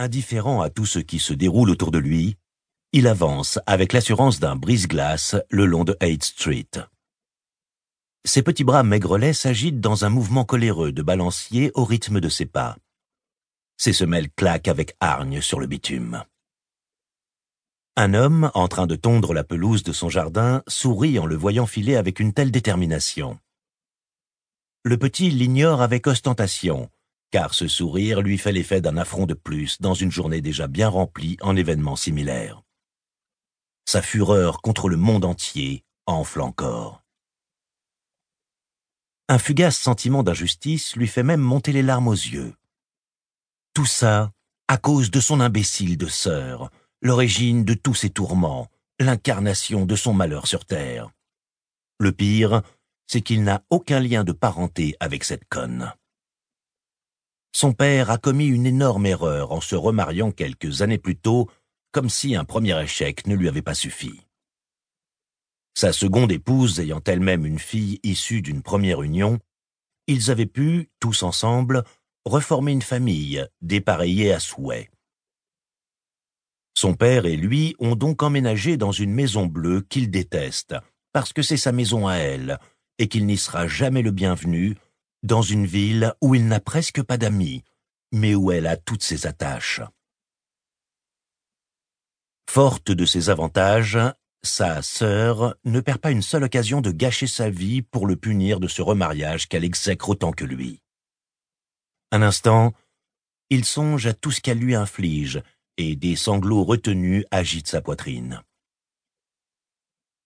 Indifférent à tout ce qui se déroule autour de lui, il avance avec l'assurance d'un brise-glace le long de Haight Street. Ses petits bras maigrelets s'agitent dans un mouvement coléreux de balancier au rythme de ses pas. Ses semelles claquent avec hargne sur le bitume. Un homme, en train de tondre la pelouse de son jardin, sourit en le voyant filer avec une telle détermination. Le petit l'ignore avec ostentation, car ce sourire lui fait l'effet d'un affront de plus dans une journée déjà bien remplie en événements similaires. Sa fureur contre le monde entier enfle encore. Un fugace sentiment d'injustice lui fait même monter les larmes aux yeux. Tout ça à cause de son imbécile de sœur, l'origine de tous ses tourments, l'incarnation de son malheur sur terre. Le pire, c'est qu'il n'a aucun lien de parenté avec cette conne. Son père a commis une énorme erreur en se remariant quelques années plus tôt, comme si un premier échec ne lui avait pas suffi. Sa seconde épouse ayant elle-même une fille issue d'une première union, ils avaient pu, tous ensemble, reformer une famille, dépareillée à souhait. Son père et lui ont donc emménagé dans une maison bleue qu'il déteste, parce que c'est sa maison à elle, et qu'il n'y sera jamais le bienvenu, dans une ville où il n'a presque pas d'amis, mais où elle a toutes ses attaches. Forte de ses avantages, sa sœur ne perd pas une seule occasion de gâcher sa vie pour le punir de ce remariage qu'elle exècre autant que lui. Un instant, il songe à tout ce qu'elle lui inflige, et des sanglots retenus agitent sa poitrine.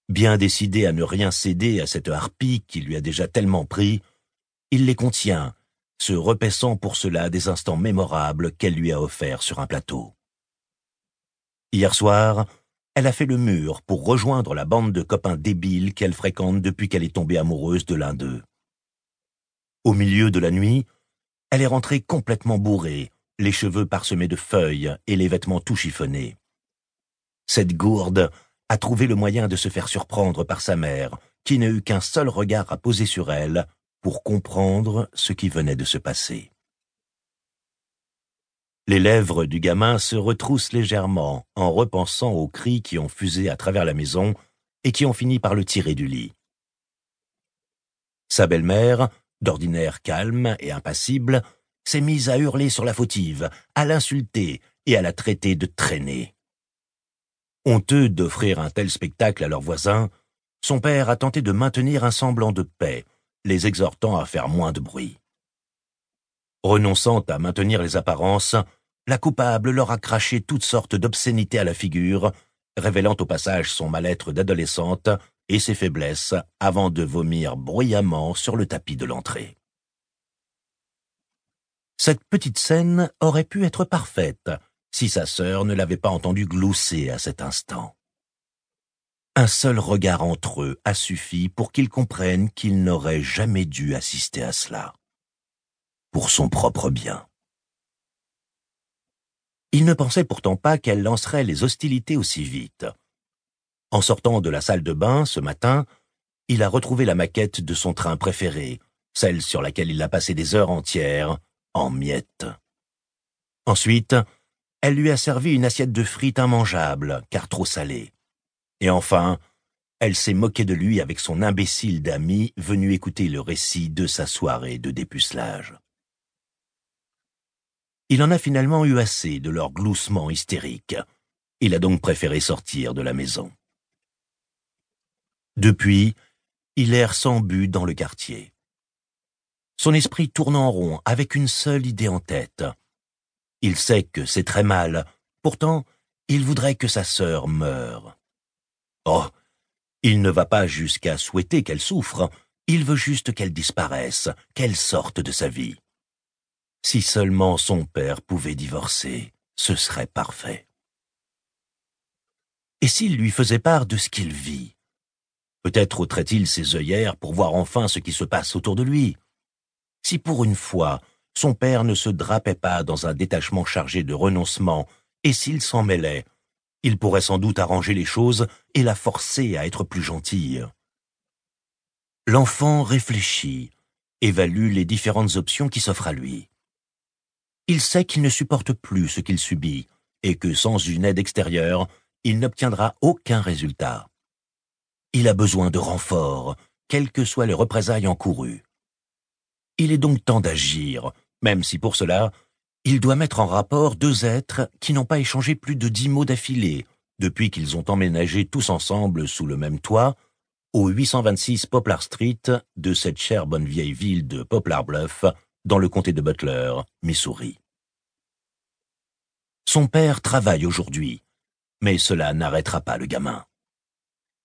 Bien décidé à ne rien céder à cette harpie qui lui a déjà tellement pris, il les contient, se repaissant pour cela des instants mémorables qu'elle lui a offerts sur un plateau. Hier soir, elle a fait le mur pour rejoindre la bande de copains débiles qu'elle fréquente depuis qu'elle est tombée amoureuse de l'un d'eux. Au milieu de la nuit, elle est rentrée complètement bourrée, les cheveux parsemés de feuilles et les vêtements tout chiffonnés. Cette gourde a trouvé le moyen de se faire surprendre par sa mère, qui n'a eu qu'un seul regard à poser sur elle pour comprendre ce qui venait de se passer. Les lèvres du gamin se retroussent légèrement en repensant aux cris qui ont fusé à travers la maison et qui ont fini par le tirer du lit. Sa belle-mère, d'ordinaire calme et impassible, s'est mise à hurler sur la fautive, à l'insulter et à la traiter de traînée. Honteux d'offrir un tel spectacle à leurs voisins, son père a tenté de maintenir un semblant de paix, les exhortant à faire moins de bruit. Renonçant à maintenir les apparences, la coupable leur a craché toutes sortes d'obscénités à la figure, révélant au passage son mal-être d'adolescente et ses faiblesses avant de vomir bruyamment sur le tapis de l'entrée. Cette petite scène aurait pu être parfaite si sa sœur ne l'avait pas entendu glousser à cet instant. Un seul regard entre eux a suffi pour qu'ils comprennent qu'ils n'auraient jamais dû assister à cela. Pour son propre bien. Il ne pensait pourtant pas qu'elle lancerait les hostilités aussi vite. En sortant de la salle de bain ce matin, il a retrouvé la maquette de son train préféré, celle sur laquelle il a passé des heures entières, en miettes. Ensuite, elle lui a servi une assiette de frites immangeables, car trop salée. Et enfin, elle s'est moquée de lui avec son imbécile d'ami venu écouter le récit de sa soirée de dépucelage. Il en a finalement eu assez de leur gloussement hystérique. Il a donc préféré sortir de la maison. Depuis, il erre sans but dans le quartier. Son esprit tourne en rond avec une seule idée en tête. Il sait que c'est très mal, pourtant il voudrait que sa sœur meure. Oh, il ne va pas jusqu'à souhaiter qu'elle souffre, il veut juste qu'elle disparaisse, qu'elle sorte de sa vie. Si seulement son père pouvait divorcer, ce serait parfait. Et s'il lui faisait part de ce qu'il vit? Peut-être ôterait-il ses œillères pour voir enfin ce qui se passe autour de lui. Si pour une fois, son père ne se drapait pas dans un détachement chargé de renoncement, et s'il s'en mêlait, il pourrait sans doute arranger les choses et la forcer à être plus gentille. L'enfant réfléchit, évalue les différentes options qui s'offrent à lui. Il sait qu'il ne supporte plus ce qu'il subit et que sans une aide extérieure, il n'obtiendra aucun résultat. Il a besoin de renforts, quelles que soient les représailles encourues. Il est donc temps d'agir, même si pour cela, il doit mettre en rapport deux êtres qui n'ont pas échangé plus de dix mots d'affilée depuis qu'ils ont emménagé tous ensemble sous le même toit au 826 Poplar Street de cette chère bonne vieille ville de Poplar Bluff dans le comté de Butler, Missouri. Son père travaille aujourd'hui, mais cela n'arrêtera pas le gamin.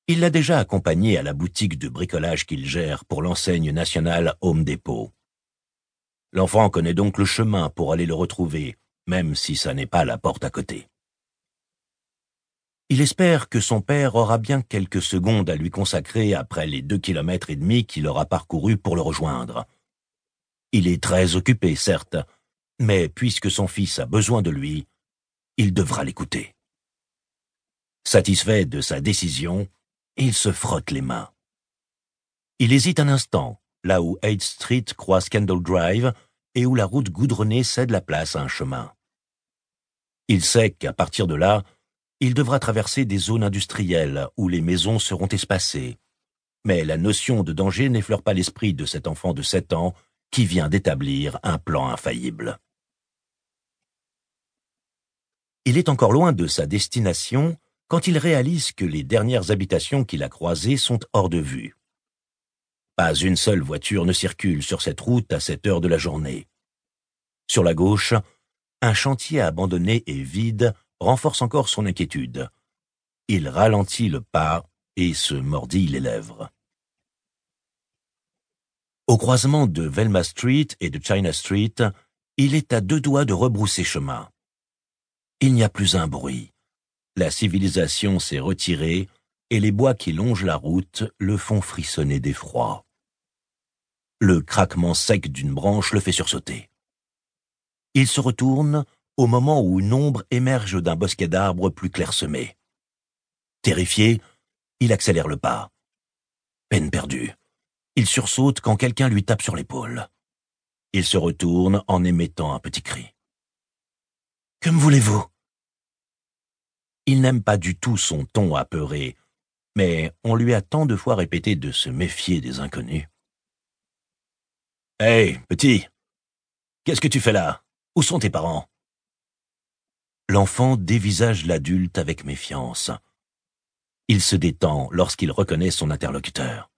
Il l'a déjà accompagné à la boutique de bricolage qu'il gère pour l'enseigne nationale Home Depot. L'enfant connaît donc le chemin pour aller le retrouver, même si ça n'est pas la porte à côté. Il espère que son père aura bien quelques secondes à lui consacrer après les deux kilomètres et demi qu'il aura parcourus pour le rejoindre. Il est très occupé, certes, mais puisque son fils a besoin de lui, il devra l'écouter. Satisfait de sa décision, il se frotte les mains. Il hésite un instant, là où 8 Street croise Kendall Drive et où la route goudronnée cède la place à un chemin. Il sait qu'à partir de là, il devra traverser des zones industrielles où les maisons seront espacées. Mais la notion de danger n'effleure pas l'esprit de cet enfant de sept ans qui vient d'établir un plan infaillible. Il est encore loin de sa destination quand il réalise que les dernières habitations qu'il a croisées sont hors de vue. Pas une seule voiture ne circule sur cette route à cette heure de la journée. Sur la gauche, un chantier abandonné et vide renforce encore son inquiétude. Il ralentit le pas et se mordit les lèvres. Au croisement de Velma Street et de China Street, il est à deux doigts de rebrousser chemin. Il n'y a plus un bruit. La civilisation s'est retirée et les bois qui longent la route le font frissonner d'effroi. Le craquement sec d'une branche le fait sursauter. Il se retourne au moment où une ombre émerge d'un bosquet d'arbres plus clairsemé. Terrifié, il accélère le pas. Peine perdue. Il sursaute quand quelqu'un lui tape sur l'épaule. Il se retourne en émettant un petit cri. Que me voulez-vous? Il n'aime pas du tout son ton apeuré, mais on lui a tant de fois répété de se méfier des inconnus. Hey, petit, qu'est-ce que tu fais là? Où sont tes parents? L'enfant dévisage l'adulte avec méfiance. Il se détend lorsqu'il reconnaît son interlocuteur.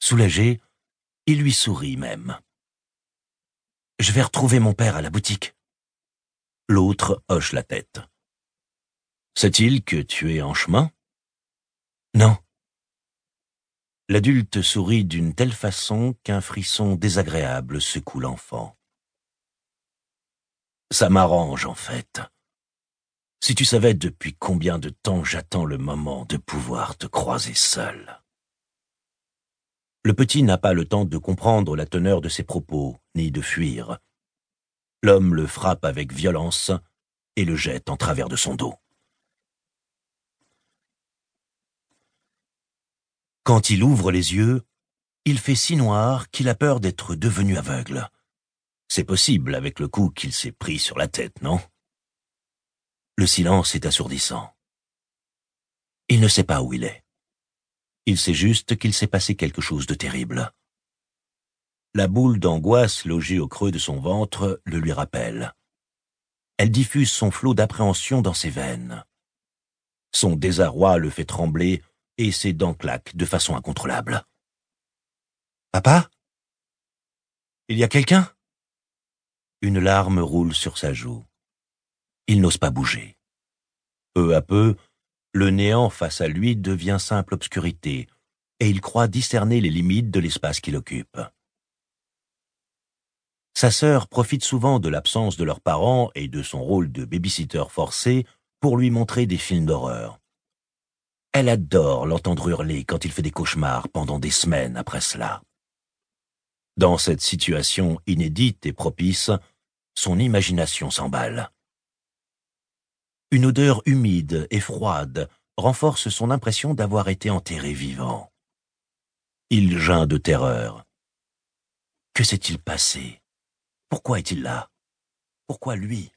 Soulagé, il lui sourit même. Je vais retrouver mon père à la boutique. L'autre hoche la tête. Sait-il que tu es en chemin? Non. L'adulte sourit d'une telle façon qu'un frisson désagréable secoue l'enfant. Ça m'arrange, en fait. Si tu savais depuis combien de temps j'attends le moment de pouvoir te croiser seul. Le petit n'a pas le temps de comprendre la teneur de ses propos, ni de fuir. L'homme le frappe avec violence et le jette en travers de son dos. Quand il ouvre les yeux, il fait si noir qu'il a peur d'être devenu aveugle. C'est possible avec le coup qu'il s'est pris sur la tête, non? Le silence est assourdissant. Il ne sait pas où il est. Il sait juste qu'il s'est passé quelque chose de terrible. La boule d'angoisse logée au creux de son ventre le lui rappelle. Elle diffuse son flot d'appréhension dans ses veines. Son désarroi le fait trembler et ses dents claquent de façon incontrôlable. Papa? Il y a quelqu'un? Une larme roule sur sa joue. Il n'ose pas bouger. Peu à peu, le néant face à lui devient simple obscurité, et il croit discerner les limites de l'espace qu'il occupe. Sa sœur profite souvent de l'absence de leurs parents et de son rôle de babysitter forcé pour lui montrer des films d'horreur. Elle adore l'entendre hurler quand il fait des cauchemars pendant des semaines après cela. Dans cette situation inédite et propice, son imagination s'emballe. Une odeur humide et froide renforce son impression d'avoir été enterré vivant. Il geint de terreur. Que s'est-il passé? Pourquoi est-il là? Pourquoi lui?